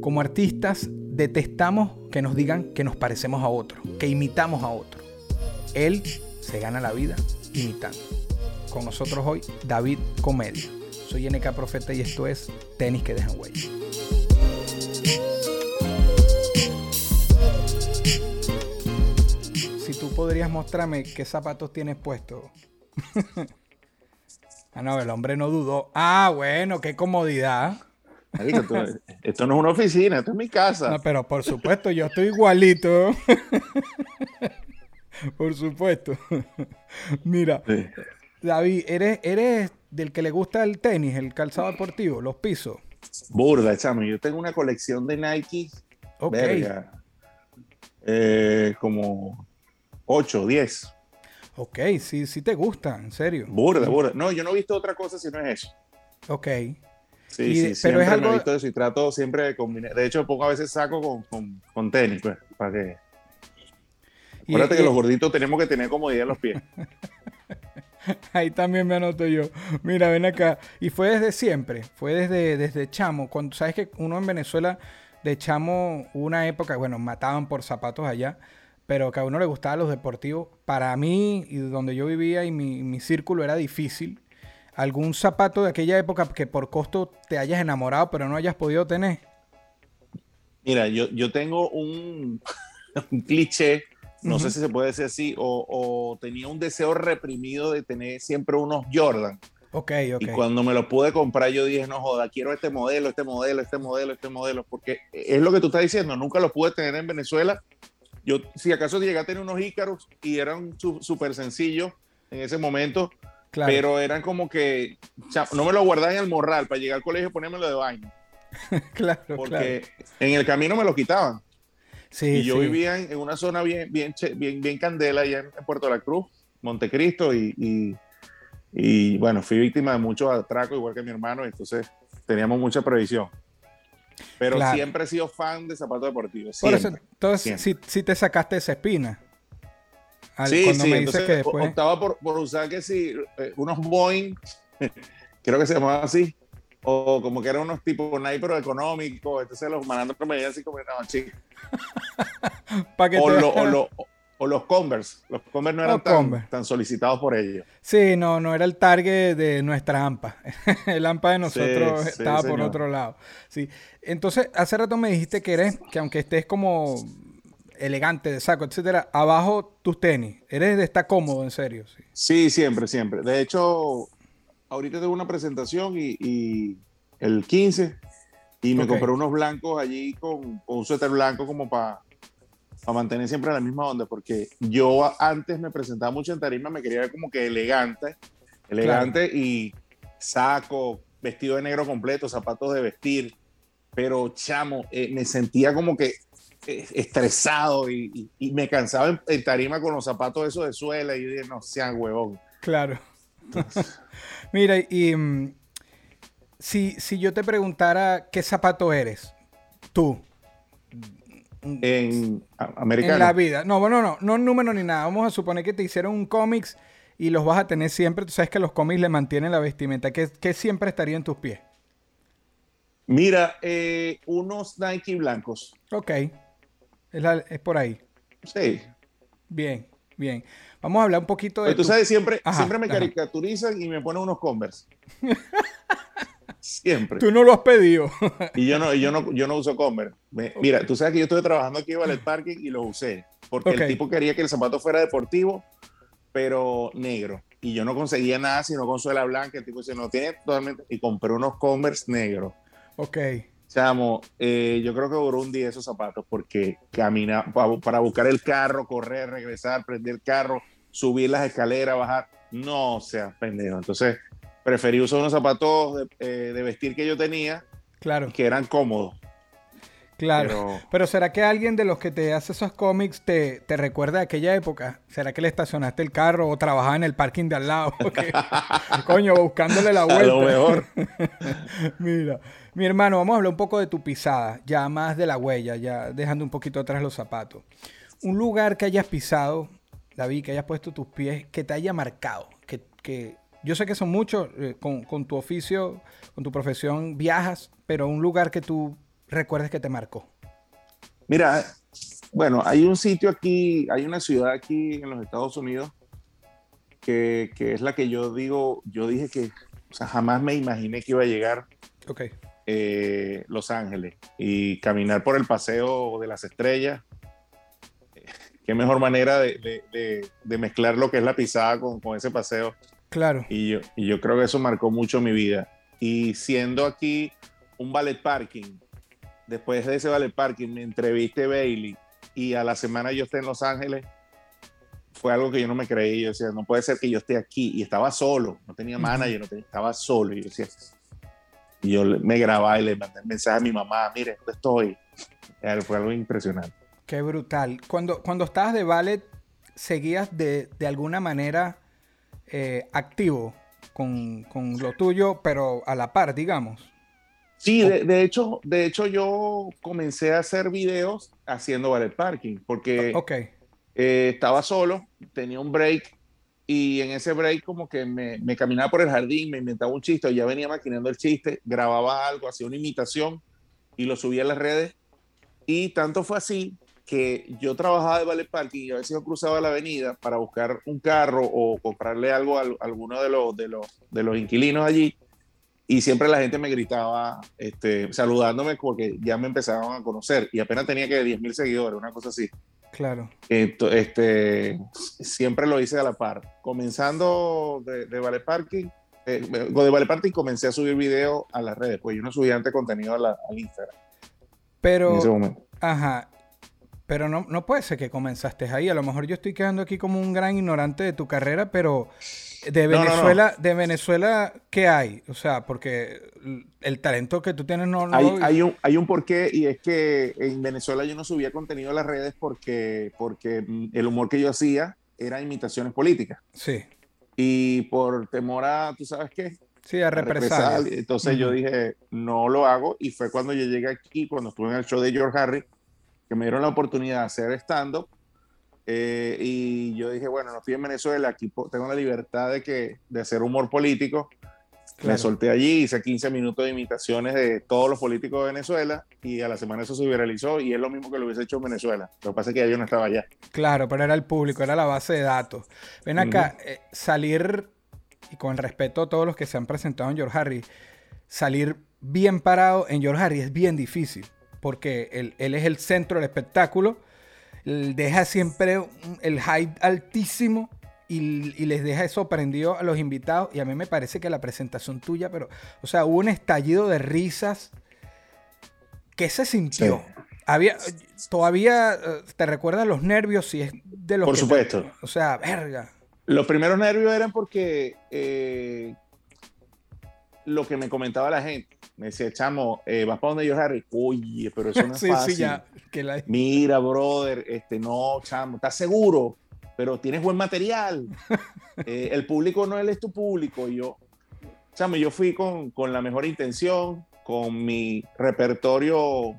Como artistas, detestamos que nos digan que nos parecemos a otro, que imitamos a otro. Él se gana la vida imitando. Con nosotros hoy, David Comedia. Soy NK Profeta y esto es Tenis que dejan huella. Si tú podrías mostrarme qué zapatos tienes puesto. ah, no, el hombre no dudó. Ah, bueno, qué comodidad. Esto no es una oficina, esto es mi casa. No, pero por supuesto, yo estoy igualito. por supuesto. Mira, David, ¿eres, ¿eres del que le gusta el tenis, el calzado deportivo, los pisos? Burda, chamo. Yo tengo una colección de Nike. Ok. Eh, como 8, 10. Ok, sí, sí te gusta, en serio. Burda, burda. No, yo no he visto otra cosa si no es eso. Ok. Sí, sí, pero es algo... he visto eso y trato siempre de combinar. De hecho, pongo a veces saco con, con, con tenis, pues, para que... Acuérdate que los gorditos tenemos que tener comodidad en los pies. Ahí también me anoto yo. Mira, ven acá. Y fue desde siempre, fue desde, desde chamo. Cuando sabes que uno en Venezuela de chamo una época, bueno, mataban por zapatos allá, pero que a uno le gustaban los deportivos. Para mí, y donde yo vivía y mi, mi círculo era difícil. ¿Algún zapato de aquella época que por costo te hayas enamorado pero no hayas podido tener? Mira, yo, yo tengo un, un cliché no sé si se puede decir así, o, tenía un deseo reprimido de tener siempre unos Jordan. Ok, ok. Y cuando me lo pude comprar, yo dije, no joda, quiero este modelo, este modelo, este modelo, este modelo, porque es lo que tú estás diciendo, nunca lo pude tener en Venezuela. Yo, si acaso llegué a tener unos Ícaros y eran súper sencillos en ese momento, pero eran como que, no me lo guardaba en el morral para llegar al colegio y ponérmelo de baño. claro, porque en el camino me lo quitaban y yo vivía en, una zona bien, bien, bien, bien candela allá en, Puerto La Cruz, Montecristo, y, y, bueno, fui víctima de muchos atracos, igual que mi hermano, entonces teníamos mucha previsión. Pero siempre he sido fan de zapatos deportivos. Por eso, entonces, si, te sacaste esa espina. Sí, cuando me dices que después... optaba por, por usar que si eh, unos Boeing, creo que se llamaba así, o como que eran unos tipos Nike pero económicos, entonces los malandros me veían así como, no, chicos. o, o, los Converse, los Converse no eran tan, tan, solicitados por ellos. Sí, no, no era el target de nuestra AMPA. el AMPA de nosotros estaba por otro lado. Sí. Entonces, hace rato me dijiste que eres, que aunque estés como elegante de saco, etcétera, abajo tus tenis, eres de estar cómodo, en serio. Sí, sí siempre, siempre. De hecho, ahorita tengo una presentación y, el 15 y me compré unos blancos allí con, un suéter blanco como para mantener siempre la misma onda, porque yo antes me presentaba mucho en tarima, me quería ver como que elegante, elegante y saco, vestido de negro completo, zapatos de vestir, pero chamo, eh, me sentía como que estresado y, me cansaba en, tarima con los zapatos esos de suela y dije, no sean huevón. Claro. Mira, y mm, si, yo te preguntara qué zapato eres, tú. En americano. En la vida. No, bueno, no, no número ni nada. Vamos a suponer que te hicieron un cómics y los vas a tener siempre. Tú sabes que los cómics le mantienen la vestimenta. ¿Qué, siempre estaría en tus pies? Mira, eh, unos Nike blancos. Ok. Es, por ahí. Sí. Bien, bien. Vamos a hablar un poquito de. Pero tú sabes, siempre, siempre me caricaturizan y me ponen unos Converse. siempre. Tú no lo has pedido. y yo no, yo no, yo no uso Converse. Mira, tú sabes que yo estuve trabajando aquí en Ballet Parking y lo usé. Porque el tipo quería que el zapato fuera deportivo, pero negro. Y yo no conseguía nada sino con suela blanca. El tipo dice, no tiene totalmente. Y compré unos Converse negros. Ok. Chamo, eh, yo creo que duró un día esos zapatos porque camina para buscar el carro, correr, regresar, prender el carro, subir las escaleras, bajar. No sea pendejo. Entonces, preferí usar unos zapatos de, eh, vestir que yo tenía, claro. que eran cómodos. Claro. Pero, ¿será que alguien de los que te hace esos cómics te, te recuerda de aquella época? ¿Será que le estacionaste el carro o trabajaba en el parking de al lado? coño, buscándole la vuelta. A lo mejor. Mira, mi hermano, vamos a hablar un poco de tu pisada, ya más de la huella, ya dejando un poquito atrás los zapatos. Un lugar que hayas pisado, David, que hayas puesto tus pies, que te haya marcado, que, que yo sé que son muchos, eh, con, con tu oficio, con tu profesión, viajas, pero un lugar que tú recuerdes que te marcó? Mira, bueno, hay un sitio aquí, hay una ciudad aquí en los Estados Unidos que, que es la que yo digo, yo dije que, o sea, jamás me imaginé que iba a llegar. Ok. Eh, los Ángeles y caminar por el paseo de las estrellas. Qué mejor manera de, de, de, mezclar lo que es la pisada con, con, ese paseo. Claro. Y yo, y yo creo que eso marcó mucho mi vida. Y siendo aquí un ballet parking, después de ese Vale Parking me entrevisté Bailey y a la semana yo esté en Los Ángeles, fue algo que yo no me creí. Yo decía, no puede ser que yo esté aquí. Y estaba solo, no tenía manager, no tenía, estaba solo. Y yo decía, y yo me grababa y le mandé un mensaje a mi mamá, mire, ¿dónde estoy? Fue algo impresionante. Qué brutal. Cuando, cuando estabas de ballet, ¿seguías de, de alguna manera eh, activo con, con, lo tuyo, pero a la par, digamos? Sí, de, hecho, de hecho yo comencé a hacer videos haciendo ballet parking porque okay. eh, estaba solo, tenía un break y en ese break como que me, me, caminaba por el jardín, me inventaba un chiste, ya venía maquinando el chiste, grababa algo, hacía una imitación y lo subía a las redes y tanto fue así que yo trabajaba de ballet parking y a veces yo cruzaba la avenida para buscar un carro o comprarle algo a, alguno de los, de, los, de los inquilinos allí y siempre la gente me gritaba este, saludándome porque ya me empezaban a conocer y apenas tenía que 10 mil seguidores, una cosa así. Claro. este, siempre lo hice a la par. Comenzando de, de Vale Parking, eh, de Vale Parking comencé a subir videos a las redes, pues yo no subía antes contenido a la, al Instagram. Pero, ajá, pero no, no puede ser que comenzaste ahí. A lo mejor yo estoy quedando aquí como un gran ignorante de tu carrera, pero de Venezuela, no, no, no. de Venezuela, ¿qué hay? O sea, porque el talento que tú tienes no, hay, hay, un, hay un porqué y es que en Venezuela yo no subía contenido a las redes porque, porque el humor que yo hacía era imitaciones políticas. Sí. Y por temor a, ¿tú sabes qué? Sí, a represar. Entonces uh -huh. yo dije, no lo hago. Y fue cuando yo llegué aquí, cuando estuve en el show de George Harry, que me dieron la oportunidad de hacer stand-up eh, y yo dije, bueno, no estoy en Venezuela, aquí tengo la libertad de, que, de hacer humor político. Claro. Me solté allí, hice 15 minutos de imitaciones de todos los políticos de Venezuela y a la semana eso se viralizó y es lo mismo que lo hubiese hecho en Venezuela. Lo que pasa es que yo no estaba allá. Claro, pero era el público, era la base de datos. Ven acá, uh -huh. eh, salir, y con respeto a todos los que se han presentado en George Harry, salir bien parado en George Harry es bien difícil porque él, él es el centro del espectáculo deja siempre el hype altísimo y, y, les deja eso prendido a los invitados. Y a mí me parece que la presentación tuya, pero, o sea, hubo un estallido de risas. ¿Qué se sintió? Sí. Había, todavía eh, te recuerdas los nervios si es de los Por supuesto. Te, o sea, verga. Los primeros nervios eran porque eh, lo que me comentaba la gente. Me decía, chamo, eh, vas para donde yo, Harry. Oye, pero eso no es sí, fácil. Sí, ya, que la... Mira, brother, este, no, chamo, ¿estás seguro? Pero tienes buen material. eh, el público no es tu público. Y yo, chamo, yo fui con, con la mejor intención, con mi repertorio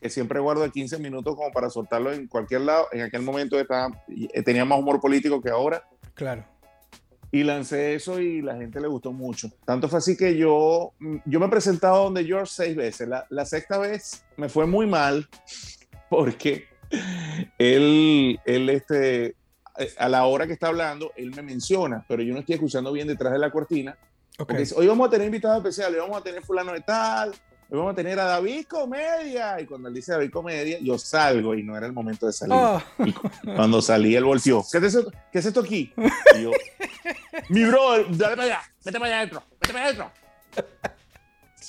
que siempre guardo de 15 minutos como para soltarlo en cualquier lado. En aquel momento estaba, tenía más humor político que ahora. Claro. Y lancé eso y la gente le gustó mucho. Tanto fue así que yo, yo me he presentado donde George seis veces. La, la sexta vez me fue muy mal porque él, él este, a la hora que está hablando, él me menciona, pero yo no estoy escuchando bien detrás de la cortina. Okay. Porque hoy vamos a tener invitados especiales, vamos a tener fulano de tal, hoy vamos a tener a David Comedia. Y cuando él dice David Comedia, yo salgo y no era el momento de salir. Oh. Y cuando salí, él volteó. ¿Qué es esto, ¿Qué es esto aquí? Y yo, mi brother, dale para allá, vete para allá adentro, vete para allá adentro.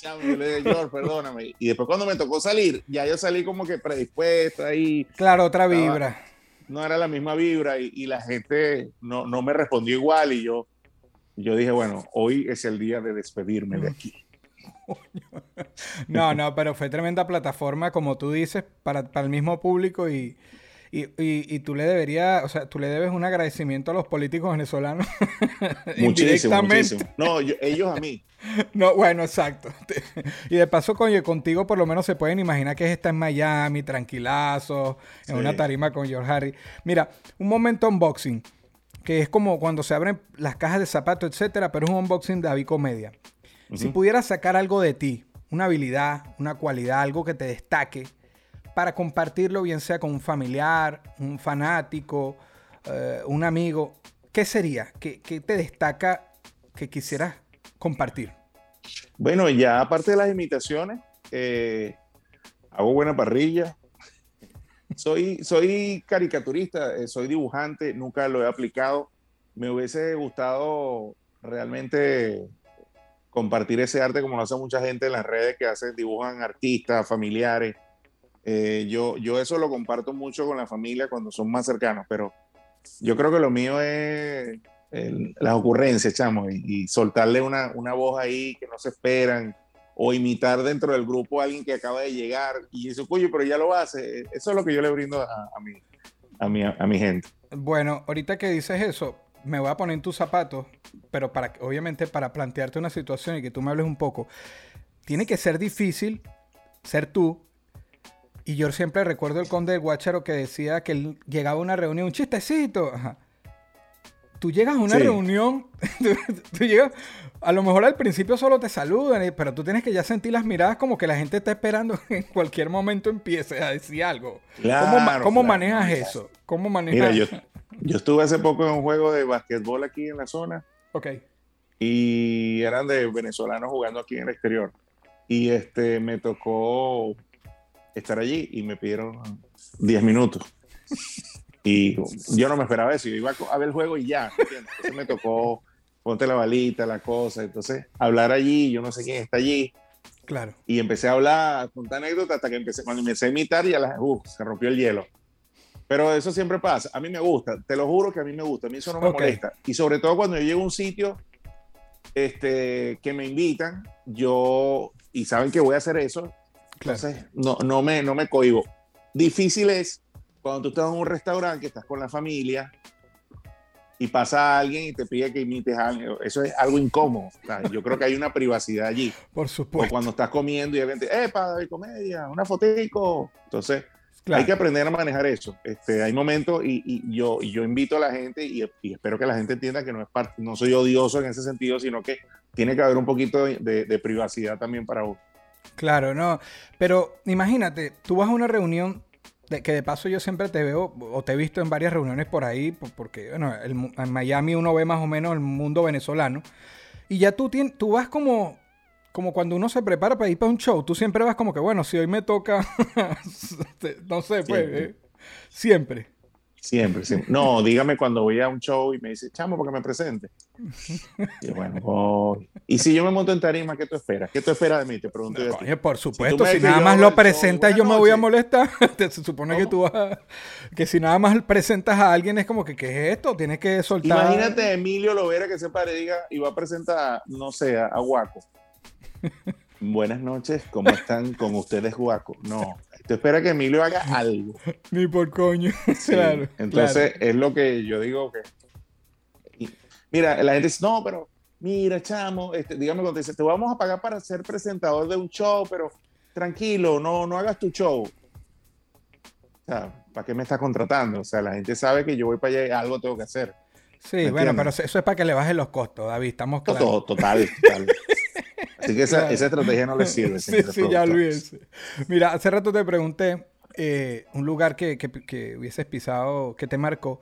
Yo le dije, George, perdóname. Y después cuando me tocó salir, ya yo salí como que predispuesto ahí. Claro, otra vibra. Estaba, no era la misma vibra y, y la gente no, no, me respondió igual y yo, yo dije, bueno, hoy es el día de despedirme de aquí. No, no, pero fue tremenda plataforma, como tú dices, para, para el mismo público y, y, y, y tú le deberías, o sea, tú le debes un agradecimiento a los políticos venezolanos. Muchísimo, muchísimo. No, yo- ellos a mí. No, bueno, exacto. Y de paso, coño, contigo por lo menos se pueden imaginar que está en Miami, tranquilazo, en Sí. una tarima con George Harry. Mira, un momento unboxing, que es como cuando se abren las cajas de zapatos, etcétera, pero es un unboxing de Si pudieras sacar algo de ti, una habilidad, una cualidad, algo que te destaque, para compartirlo, bien sea con un familiar, un fanático, eh, un amigo, ¿qué sería? ¿Qué, qué te destaca que quisieras compartir? Bueno, ya aparte de las imitaciones, eh, hago buena parrilla. Soy, soy caricaturista, eh, soy dibujante, nunca lo he aplicado. Me hubiese gustado realmente compartir ese arte como lo hace mucha gente en las redes que hacen, dibujan artistas, familiares. Eh, yo, yo eso lo comparto mucho con la familia cuando son más cercanos, pero yo creo que lo mío es el- las ocurrencias, chamo, y, soltarle una, una voz ahí que no se esperan, o imitar dentro del grupo a alguien que acaba de llegar y dice, oye, pero ya lo hace. Eso es lo que yo le brindo a, a mi, a, mi, a mi gente. Bueno, ahorita que dices eso, me voy a poner en tus zapatos, pero para obviamente para plantearte una situación y que tú me hables un poco. Tiene que ser difícil ser tú. Y yo siempre recuerdo el conde del Guácharo que decía que él llegaba a una reunión, un chistecito. Ajá. Tú llegas a una Sí. reunión, tú, tú llegas, a lo mejor al principio solo te saludan, eh, pero tú tienes que ya sentir las miradas como que la gente está esperando que en cualquier momento empieces a decir algo. ¿Cómo, claro. manejas eso? ¿Cómo manejas? Mira, yo, yo estuve hace poco en un juego de basquetbol aquí en la zona Ok. y eran de venezolanos jugando aquí en el exterior. Y este me tocó estar allí y me pidieron 10 minutos. Y yo no me esperaba eso, yo iba a ver el juego y ya, ¿entiendes? Entonces me tocó ponte la balita, la cosa, entonces hablar allí, yo no sé quién está allí, Claro. y empecé a hablar, contar anécdotas hasta que empecé, cuando empecé a imitar ya las, uf, se rompió el hielo. Pero eso siempre pasa, a mí me gusta, te lo juro que a mí me gusta, a mí eso no me molesta. Y sobre todo cuando yo llego a un sitio este, que me invitan, yo, y saben que voy a hacer eso, Claro. entonces no, no, me, no me cohibo. Difícil es cuando tú estás en un restaurante, que estás con la familia, y pasa alguien y te pide que imites a alguien. Eso es algo incómodo. O sea, yo creo que hay una privacidad allí. Por O supuesto. cuando estás comiendo y alguien te ¡epa, de comedia! ¡Una fotico! Entonces, Claro. hay que aprender a manejar eso. Este, hay momentos y, y yo, y yo invito a la gente y, y espero que la gente entienda que no, es parte, no soy odioso en ese sentido, sino que tiene que haber un poquito de, de- de privacidad también para uno. Claro, no. Pero imagínate, tú vas a una reunión de, que de paso yo siempre te veo o te he visto en varias reuniones por ahí, por- porque bueno, el en Miami uno ve más o menos el mundo venezolano. Y ya tú, tien- tú vas como, como cuando uno se prepara para ir para un show. Tú siempre vas como que, bueno, si hoy me toca, no sé, pues, Siempre. eh, siempre. Siempre, siempre. No, dígame cuando voy a un show y me dice, chamo, porque me presente. Y bueno, voy. Y si yo me monto en tarima, ¿qué tú esperas? ¿Qué tú esperas de mí? Te pregunto. Coño, por supuesto, si, nada más lo el show, presentas yo me voy a molestar. Te- se supone que tú vas a- Que si nada más presentas a alguien es como que, ¿qué es esto? Tienes que soltar... Imagínate a Emilio Lovera que se pare y diga y va a presentar, no sé, a Guaco. Buenas noches, ¿cómo están con ustedes, Guaco? No, tú espera que Emilio haga algo. Ni por coño. Sí, claro. Entonces, es lo que yo digo que. mira, la gente dice, no, pero mira, chamo, este, dígame cuando te dice, te vamos a pagar para ser presentador de un show, pero tranquilo, no, no hagas tu show. O sea, ¿para qué me estás contratando? O sea, la gente sabe que yo voy para allá y algo tengo que hacer. Sí, ¿Me bueno, entiendes? pero eso es para que le bajen los costos, David. Estamos claros. total, total. Así que esa, Claro. esa estrategia no le sirve. Sí, sí, ya olvídese. Mira, hace rato te pregunté eh, un lugar que, que- que hubieses pisado, que te marcó.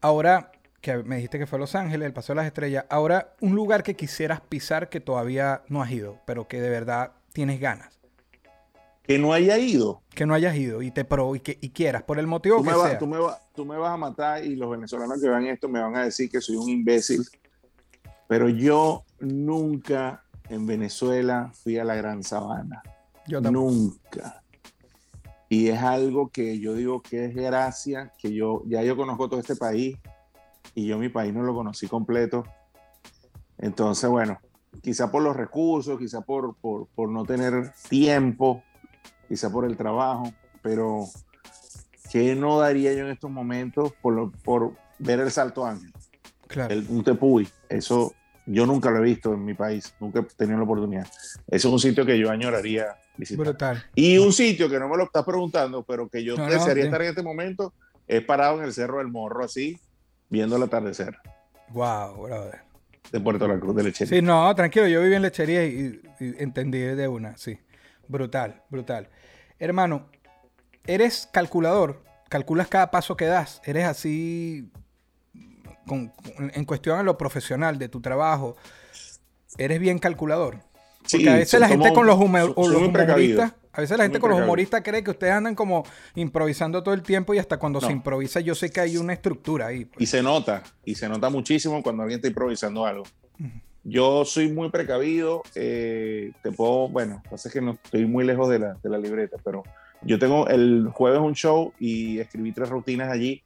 Ahora, que me dijiste que fue Los Ángeles, el Paseo de las Estrellas. Ahora, un lugar que quisieras pisar que todavía no has ido, pero que de verdad tienes ganas. Que no haya ido. Que no hayas ido y te pro y, que, y quieras, por el motivo Tú que me, sea. tú, me vas, tú me vas a matar y los venezolanos que vean esto me van a decir que soy un imbécil. Pero yo nunca en Venezuela fui a la Gran Sabana. Yo. Nunca. Y es algo que yo digo que es gracia, que yo ya yo conozco todo este país y yo mi país no lo conocí completo. Entonces, bueno, quizá por los recursos, quizá por, por, por no tener tiempo, quizá por el trabajo, pero ¿qué no daría yo en estos momentos por, lo- por ver el Salto Ángel? Claro. El, un tepuy, eso yo nunca lo he visto en mi país, nunca he tenido la oportunidad. Eso es un sitio que yo añoraría visitar. Brutal. Y un sitio que no me lo estás preguntando, pero que yo No, desearía estar en este momento, es parado en el Cerro del Morro, así, viendo el atardecer Wow, brother. de Puerto La Cruz de Lechería. Sí, no, tranquilo, yo viví en lechería y, y entendí de una, sí. Brutal, brutal. Hermano, eres calculador, calculas cada paso que das, eres así con- con- en cuestión a lo profesional de tu trabajo, eres bien calculador. Porque Sí, a veces la gente con los, humoristas, a veces la gente con los humoristas cree que ustedes andan como improvisando todo el tiempo y hasta cuando se improvisa yo sé que hay una estructura ahí. pues. Y se nota, y se nota muchísimo cuando alguien está improvisando algo. Yo soy muy precavido, eh, te puedo, bueno, lo que pasa es que no estoy muy lejos de la, de la libreta, pero yo tengo el jueves un show y escribí tres rutinas allí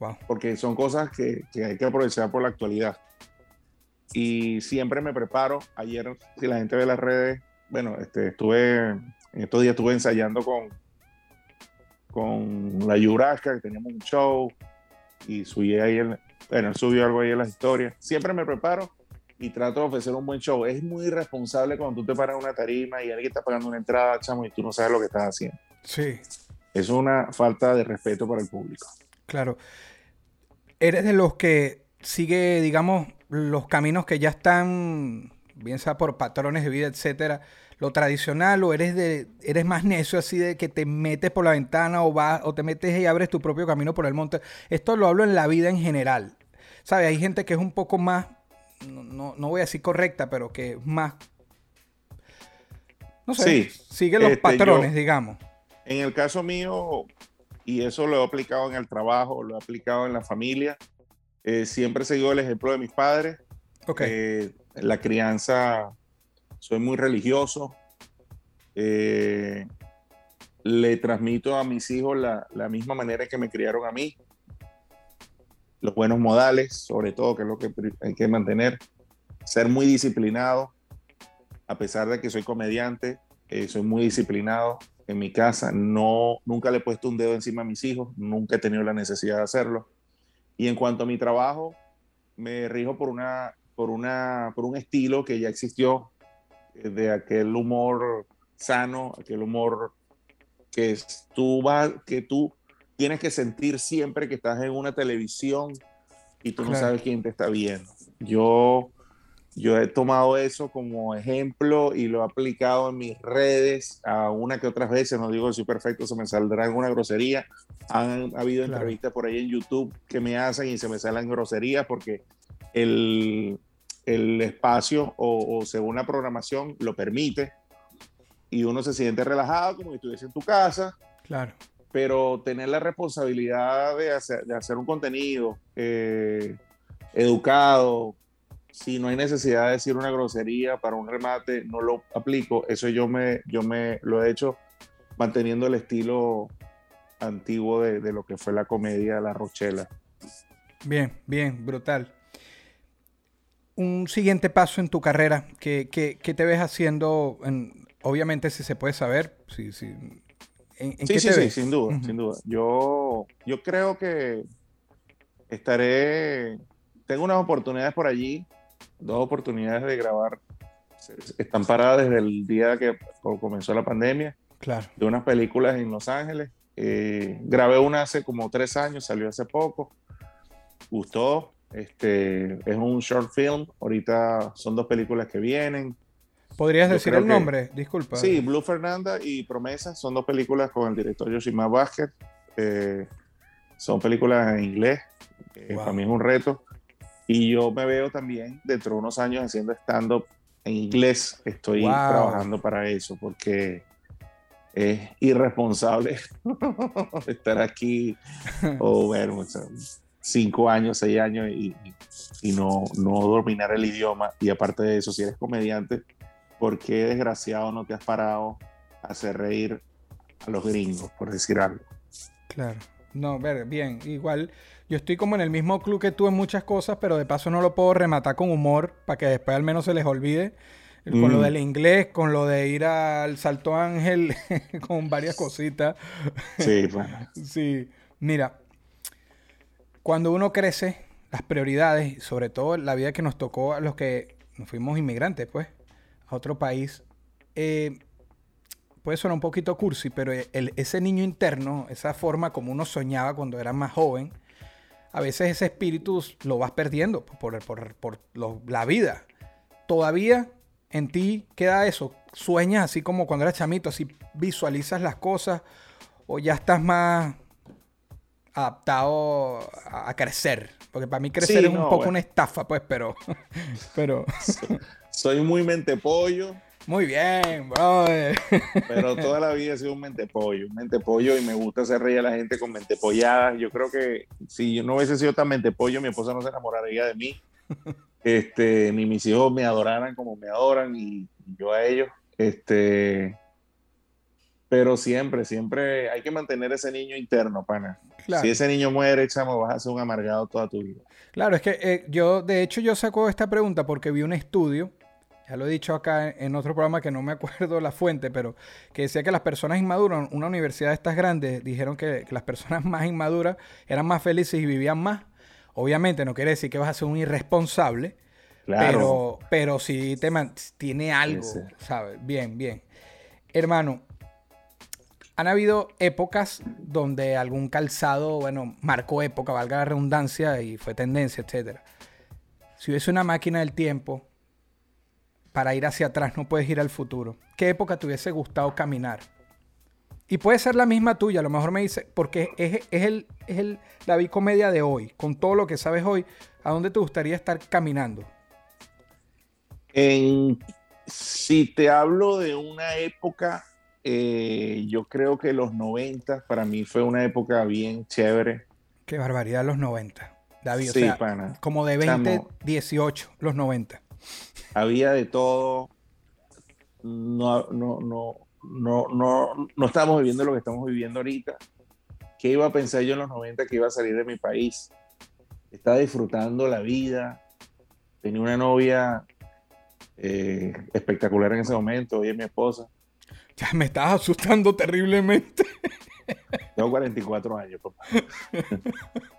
Wow. porque son cosas que, que hay que aprovechar por la actualidad. Y siempre me preparo. Ayer, si la gente ve las redes, bueno, este, estuve, en estos días estuve ensayando con, con la Yurasca, que teníamos un show, y subí ahí, el, bueno, subió algo ahí en las historias. Siempre me preparo y trato de ofrecer un buen show. Es muy irresponsable cuando tú te paras en una tarima y alguien está pagando una entrada, chamo, y tú no sabes lo que estás haciendo. Sí. Es una falta de respeto para el público. Claro. Eres de los que sigue, digamos, los caminos que ya están, bien sea por patrones de vida, etcétera, lo tradicional, o eres de, eres más necio así de que te metes por la ventana o vas, o te metes y abres tu propio camino por el monte. Esto lo hablo en la vida en general. ¿Sabes? Hay gente que es un poco más, no, no, no voy a decir correcta, pero que es más. No sé, Sí. sigue los Este, patrones, yo- digamos. En el caso mío, y eso lo he aplicado en el trabajo, lo he aplicado en la familia, eh, siempre he seguido el ejemplo de mis padres. Ok. Eh, la crianza, soy muy religioso. Eh, le transmito a mis hijos la, la misma manera que me criaron a mí. Los buenos modales, sobre todo, que es lo que hay que mantener. Ser muy disciplinado, a pesar de que soy comediante, eh, soy muy disciplinado en mi casa. No, nunca le he puesto un dedo encima a mis hijos, nunca he tenido la necesidad de hacerlo. Y en cuanto a mi trabajo, me rijo por, una, por, una, por un estilo que ya existió, eh, de aquel humor sano, aquel humor que es- tú vas, que tú tienes que sentir siempre que estás en una televisión y tú no sabes quién te está viendo. Yo, yo he tomado eso como ejemplo y lo he aplicado en mis redes a una que otras veces, no digo que soy perfecto, se me saldrá alguna grosería. Han habido Claro. entrevistas por ahí en YouTube que me hacen y se me salen groserías porque el, el espacio o, o según la programación lo permite y uno se siente relajado como si estuviese en tu casa, Claro. pero tener la responsabilidad de hacer, de hacer un contenido eh, educado, si no hay necesidad de decir una grosería para un remate, no lo aplico. Eso yo me, yo me lo he hecho manteniendo el estilo antiguo de, de lo que fue la comedia La Rochela. Bien, bien, brutal. Un siguiente paso en tu carrera, ¿qué, qué- qué te ves haciendo? en- obviamente, si se puede saber, si, si, ¿en, en Sí, qué sí, te sí, ves? sin duda, sin duda. Yo, yo creo que estaré, tengo unas oportunidades por allí, dos oportunidades de grabar, están paradas desde el día que comenzó la pandemia, Claro, de unas películas en Los Ángeles. Eh, grabé una hace como tres años, salió hace poco, gustó. Este, es un short film, ahorita son dos películas que vienen. ¿podrías Yo decir el que- nombre? Disculpa. Sí, Blue Fernanda y Promesa son dos películas con el director Yoshima Vázquez. Eh, son películas en inglés. eh, Wow. Para mí es un reto. Y yo me veo también dentro de unos años haciendo stand-up en inglés. Estoy Wow. trabajando para eso porque es irresponsable estar aquí o bueno, o sea, cinco años, seis años y, y no, no dominar el idioma. Y aparte de eso, si eres comediante, ¿por qué desgraciado no te has parado a hacer reír a los gringos, por decir algo? Claro. No, ver, bien. Igual, yo estoy como en el mismo club que tú en muchas cosas, pero de paso no lo puedo rematar con humor para que después al menos se les olvide. Con lo Mm. del inglés, con lo de ir al Salto Ángel, con varias cositas. Sí, bueno. Sí, mira, cuando uno crece, las prioridades, sobre todo la vida que nos tocó a los que nos fuimos inmigrantes, pues, a otro país, eh, puede sonar un poquito cursi, pero el- ese niño interno, esa forma como uno soñaba cuando era más joven, a veces ese espíritu lo vas perdiendo por, por- por lo- la vida. Todavía en ti queda eso. Sueñas así como cuando eras chamito, así visualizas las cosas o ya estás más adaptado a, a crecer. Porque para mí crecer Sí, es un no, poco bueno. una estafa, pues, pero, pero Soy muy mentepollo, muy bien, brother. pero toda la vida he sido un mentepollo, un mentepollo y me gusta hacer reír a la gente con mentepolladas. Yo creo que si yo no hubiese sido tan mentepollo, mi esposa no se enamoraría de mí. Este, ni mis hijos me adoraran como me adoran y yo a ellos. Este, pero siempre, siempre hay que mantener ese niño interno, pana. Claro. Si ese niño muere, chamo, vas a ser un amargado toda tu vida. Claro, es que eh, yo, de hecho, yo saco esta pregunta porque vi un estudio, ya lo he dicho acá en otro programa que no me acuerdo la fuente, pero que decía que las personas inmaduras, una universidad de estas grandes, dijeron que, que las personas más inmaduras eran más felices y vivían más. Obviamente no quiere decir que vas a ser un irresponsable, Claro. pero, pero sí te tiene algo, sí. ¿sabes? Bien, bien. Hermano, han habido épocas donde algún calzado, bueno, marcó época, valga la redundancia, y fue tendencia, etcétera. Si hubiese una máquina del tiempo para ir hacia atrás, no puedes ir al futuro. ¿Qué época te hubiese gustado caminar? Y puede ser la misma tuya, a lo mejor me dice, porque es, es el, es el, la bicomedia de hoy, con todo lo que sabes hoy, ¿a dónde te gustaría estar caminando? En, si te hablo de una época, eh, yo creo que los 90 para mí fue una época bien chévere. Qué barbaridad los 90. David, Sí, o sea, pana. como de 20, Chamo. 18, los 90. Había de todo. No, no, no, no, no, no estábamos viviendo lo que estamos viviendo ahorita. ¿Qué iba a pensar yo en los 90 que iba a salir de mi país? Estaba disfrutando la vida. Tenía una novia eh, espectacular en ese momento. Hoy es mi esposa. Ya me estás asustando terriblemente. Tengo 44 años, papá.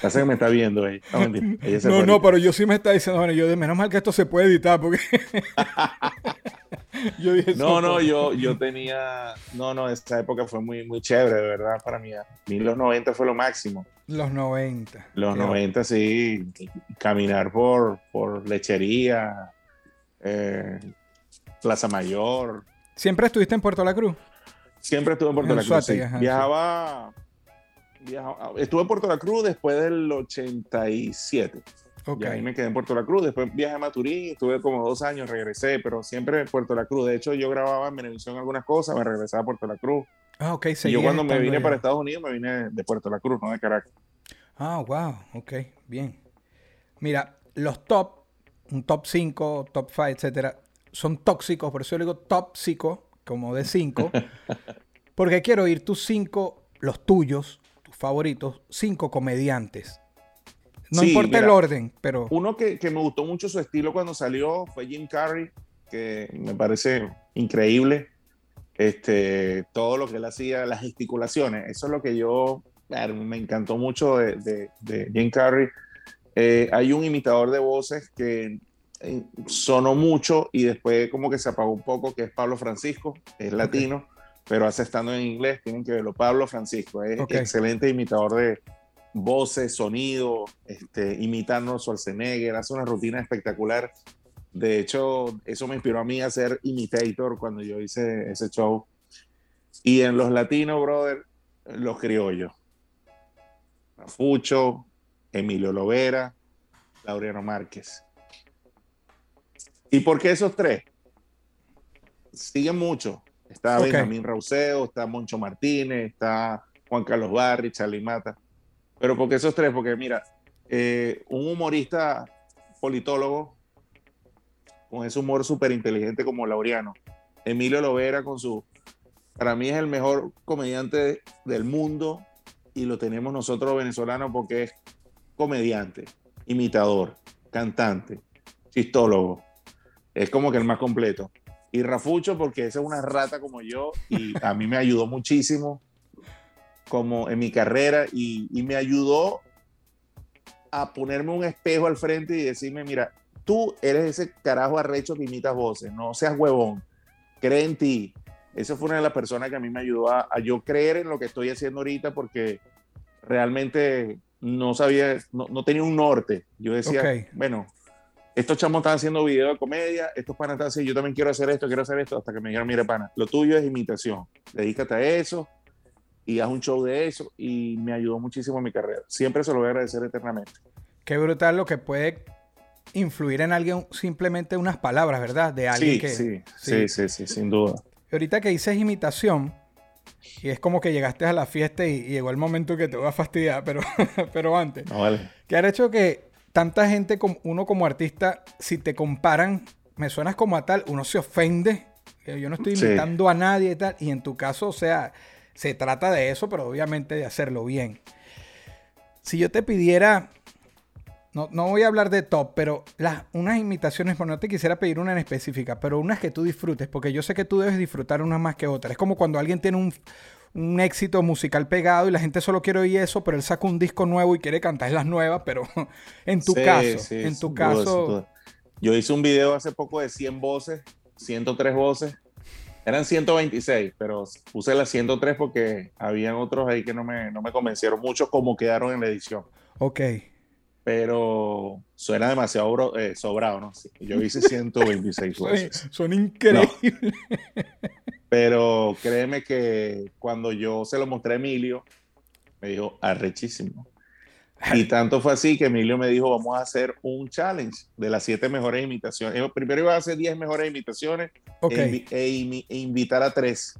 Pasa que me está viendo ella. No, mentira, ella se No, pero yo sí me está diciendo, bueno, yo de menos mal que esto se puede editar, porque yo dije No, no, yo, yo tenía. No, no, esa época fue muy, muy chévere, de verdad, para mí. Mí los 90 fue lo máximo. Los 90. Los Qué 90, sí. Caminar por, por lechería, eh, Plaza Mayor. ¿Siempre estuviste en Puerto La Cruz? Siempre estuve en Puerto En La Cruz. Suárez, sí. ajá, sí. Estuve en Puerto La Cruz después del 87. Ok. Y ahí me quedé en Puerto La Cruz. Después viajé a Maturín, estuve como dos años, regresé, pero siempre en Puerto La Cruz. De hecho, yo grababa en Venevisión algunas cosas, me regresaba a Puerto La Cruz. Ah, ok. Y yo cuando me vine allá. para Estados Unidos, me vine de Puerto La Cruz, no de Caracas. Ah, wow. Ok, bien. Mira, los top, un top 5, top 5, etcétera, son tóxicos, por eso yo digo tóxico, como de 5, porque quiero oír tus 5, los tuyos, favoritos, 5 comediantes. No Sí, importa el orden, pero Uno que, que me gustó mucho su estilo cuando salió fue Jim Carrey, que me parece increíble. Este, todo lo que él hacía, las gesticulaciones, eso es lo que yo me encantó mucho de, de- de Jim Carrey. Eh, hay un imitador de voces que eh, sonó mucho y después como que se apagó un poco, que es Pablo Francisco, es latino, pero hace estando en inglés, tienen que verlo. Pablo Francisco es Ok. excelente imitador de voces, sonido, este, imitando a Schwarzenegger, hace una rutina espectacular. De hecho, eso me inspiró a mí a ser imitator cuando yo hice ese show. Y en los latinos, brother, los criollos. Fucho, Emilio Lovera, Laureano Márquez. ¿Y por qué esos tres? Siguen mucho. Está Ok. Benjamín Rauseo, está Moncho Martínez, está Juan Carlos Barri, Charlie Mata. Pero ¿por qué esos tres? Porque mira, eh, un humorista politólogo con ese humor súper inteligente como Laureano, Emilio Lovera con su para mí es el mejor comediante del mundo y lo tenemos nosotros venezolanos porque es comediante, imitador, cantante, chistólogo. Es como que el más completo. Y Rafucho porque esa es una rata como yo y a mí me ayudó muchísimo como en mi carrera y, y me ayudó a ponerme un espejo al frente y decirme, mira, tú eres ese carajo arrecho que imitas voces, no seas huevón, cree en ti. Esa fue una de las personas que a mí me ayudó a, a yo creer en lo que estoy haciendo ahorita porque realmente no sabía, no, no tenía un norte. Yo decía, Ok. bueno, estos chamos están haciendo video de comedia, estos panas están así, yo también quiero hacer esto, quiero hacer esto, hasta que me dijeron, mire pana, lo tuyo es imitación, dedícate a eso y haz un show de eso y me ayudó muchísimo en mi carrera. Siempre se lo voy a agradecer eternamente. Qué brutal lo que puede influir en alguien simplemente unas palabras, ¿verdad? De alguien Sí, que. sí, sí, sí, sí, sin duda. Y ahorita que dices imitación, y es como que llegaste a la fiesta y, y llegó el momento que te voy a fastidiar, pero, pero antes. No, vale. ¿Qué ha hecho que tanta gente, como uno como artista, si te comparan, me suenas como a tal, uno se ofende? que Yo no estoy Sí. imitando a nadie y tal. Y en tu caso, o sea, se trata de eso, pero obviamente de hacerlo bien. Si yo te pidiera, no, no voy a hablar de top, pero las, unas imitaciones, pero no te quisiera pedir una en específica, pero unas que tú disfrutes, porque yo sé que tú debes disfrutar unas más que otras. Es como cuando alguien tiene un, un éxito musical pegado y la gente solo quiere oír eso, pero él saca un disco nuevo y quiere cantar las nuevas, pero en tu Sí, caso, sí, en tu caso. Yo hice un video hace poco de 100 voces, 103 voces. Eran 126, pero puse las 103 porque habían otros ahí que no me, no me convencieron mucho como quedaron en la edición. ok. Pero suena demasiado bro- eh, sobrado, ¿no? Yo hice 126 Son, voces. son increíbles. Pero créeme que cuando yo se lo mostré a Emilio, me dijo, arrechísimo. Y tanto fue así que Emilio me dijo, vamos a hacer un challenge de las siete mejores imitaciones. Primero iba a hacer 10 mejores imitaciones e, invi- e imi- e invitar a tres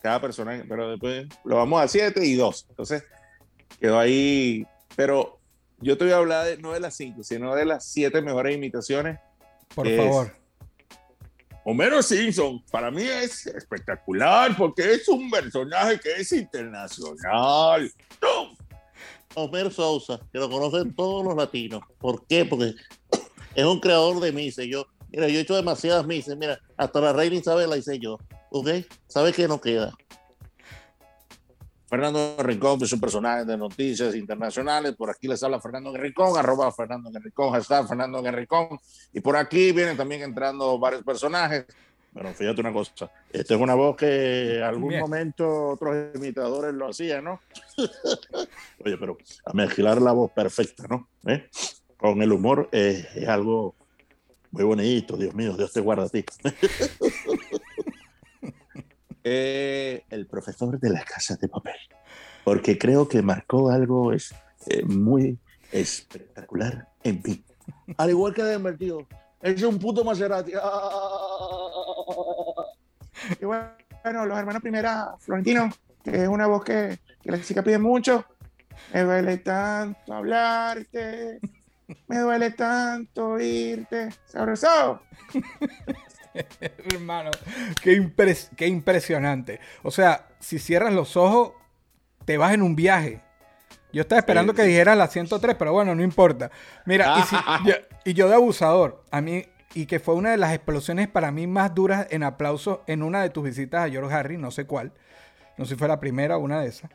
cada persona, pero después lo vamos a siete y dos. Entonces quedó ahí, pero yo te voy a hablar de, no de las cinco, sino de las siete mejores imitaciones. Por es- favor. Homero Simpson, para mí es espectacular porque es un personaje que es internacional. ¡Tum! Homero Sousa, que lo conocen todos los latinos. ¿Por qué? Porque es un creador de mises. Yo, mira, yo he hecho demasiadas mises. Mira, hasta la reina Isabel la hice yo. ¿Ok? ¿Sabe qué no queda? Fernando Rincón es un personaje de noticias internacionales. Por aquí les habla Fernando Rincón, arroba Fernando Rincón, hashtag Fernando Rincón. Y por aquí vienen también entrando varios personajes. Pero fíjate una cosa, esta es una voz que algún Bien. momento otros imitadores lo hacían, ¿no? Oye, pero a mezclar la voz perfecta, ¿no? ¿Eh? Con el humor eh, es algo muy bonito, Dios mío, Dios te guarda a ti. Eh, el profesor de la casa de papel, porque creo que marcó algo es, eh, muy espectacular en mí. Al igual que Denver, tío. Es un puto Maserati. Y bueno, los hermanos Primera, Florentino, que es una voz que, que las chicas piden mucho. Me duele tanto hablarte. Me duele tanto oírte. Sabroso. Hermano, qué, impres- qué impresionante. O sea, si cierras los ojos, te vas en un viaje. Yo estaba esperando Sí, que sí. dijeras la 103, pero bueno, no importa. Mira, y, si- yo, y yo de abusador, a mí, y que fue una de las explosiones para mí más duras en aplausos en una de tus visitas a George Harry, no sé cuál, no sé si fue la primera o una de esas.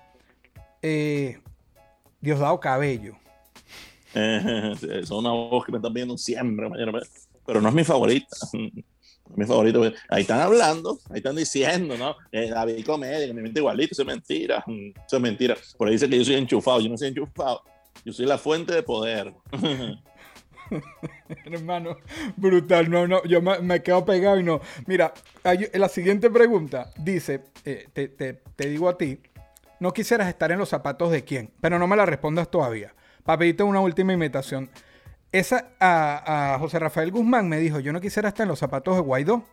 Eh, Diosdado Cabello. es una voz que me están viendo siempre, pero no es mi favorita. Mi favorita. Ahí están hablando, ahí están diciendo, ¿no? Eh, David Comedia, que me mente igualito, eso es mentira. Eso es mentira. Por ahí dice que yo soy enchufado, yo no soy enchufado. Yo soy la fuente de poder. Hermano, brutal. No, no, yo me, me quedo pegado y no. Mira, hay- la siguiente pregunta dice: eh, te, te- te digo a ti, no quisieras estar en los zapatos de quién, pero no me la respondas todavía. Para pedirte una última imitación. Esa a, José Rafael Guzmán me dijo: Yo no quisiera estar en los zapatos de Guaidó,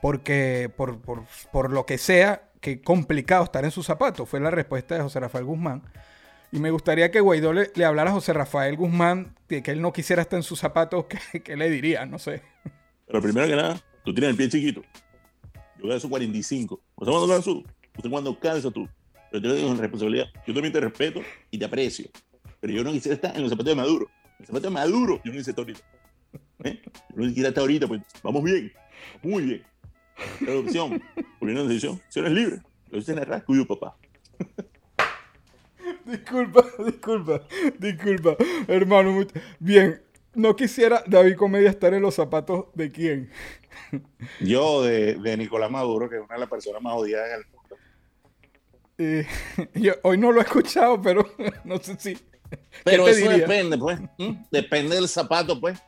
porque por, lo que sea, que complicado estar en sus zapatos. Fue la respuesta de José Rafael Guzmán. Y me gustaría que Guaidó le, hablara a José Rafael Guzmán de que él no quisiera estar en sus zapatos, ¿qué, le diría? No sé. Pero primero que nada, tú tienes el pie chiquito. Yo calzo 45. ¿Usted cuándo calzo? ¿Usted cuándo calza tú? Pero te responsabilidad. Yo también te respeto y te aprecio. Pero yo no quisiera estar en los zapatos de Maduro. Zapatos de Maduro, yo no estar ahorita. ¿Eh? Yo no quisiera estar ahorita, pues vamos bien. Muy bien. La opción. Porque no es decisión. Si eres libre. Lo dice en el rascuyo, papá. Disculpa, disculpa, disculpa. Hermano, muy- bien. No quisiera David Comedia estar en los zapatos de quién. Yo de, de Nicolás Maduro, que es una de las personas más odiadas en el mundo. Eh, yo hoy no lo he escuchado, pero no sé si. Pero eso diría? depende, pues. ¿Mm? Depende del zapato, pues.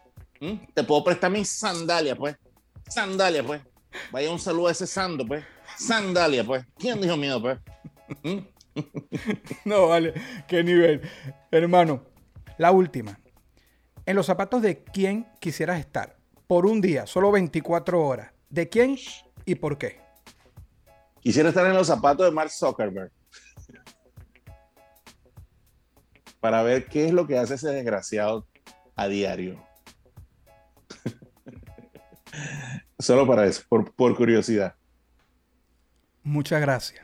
¿Mm? Te puedo prestar mis sandalias, pues. Sandalias, pues. Vaya un saludo a ese santo, pues. Sandalia, pues. ¿Quién dijo miedo, pues? ¿Mm? No, vale. Qué nivel. Hermano, la última. En los zapatos de quién quisieras estar por un día, solo 24 horas. ¿De quién y por qué? Quisiera estar en los zapatos de Mark Zuckerberg. Para ver qué es lo que hace ese desgraciado a diario. Solo para eso, por, por curiosidad. Muchas gracias.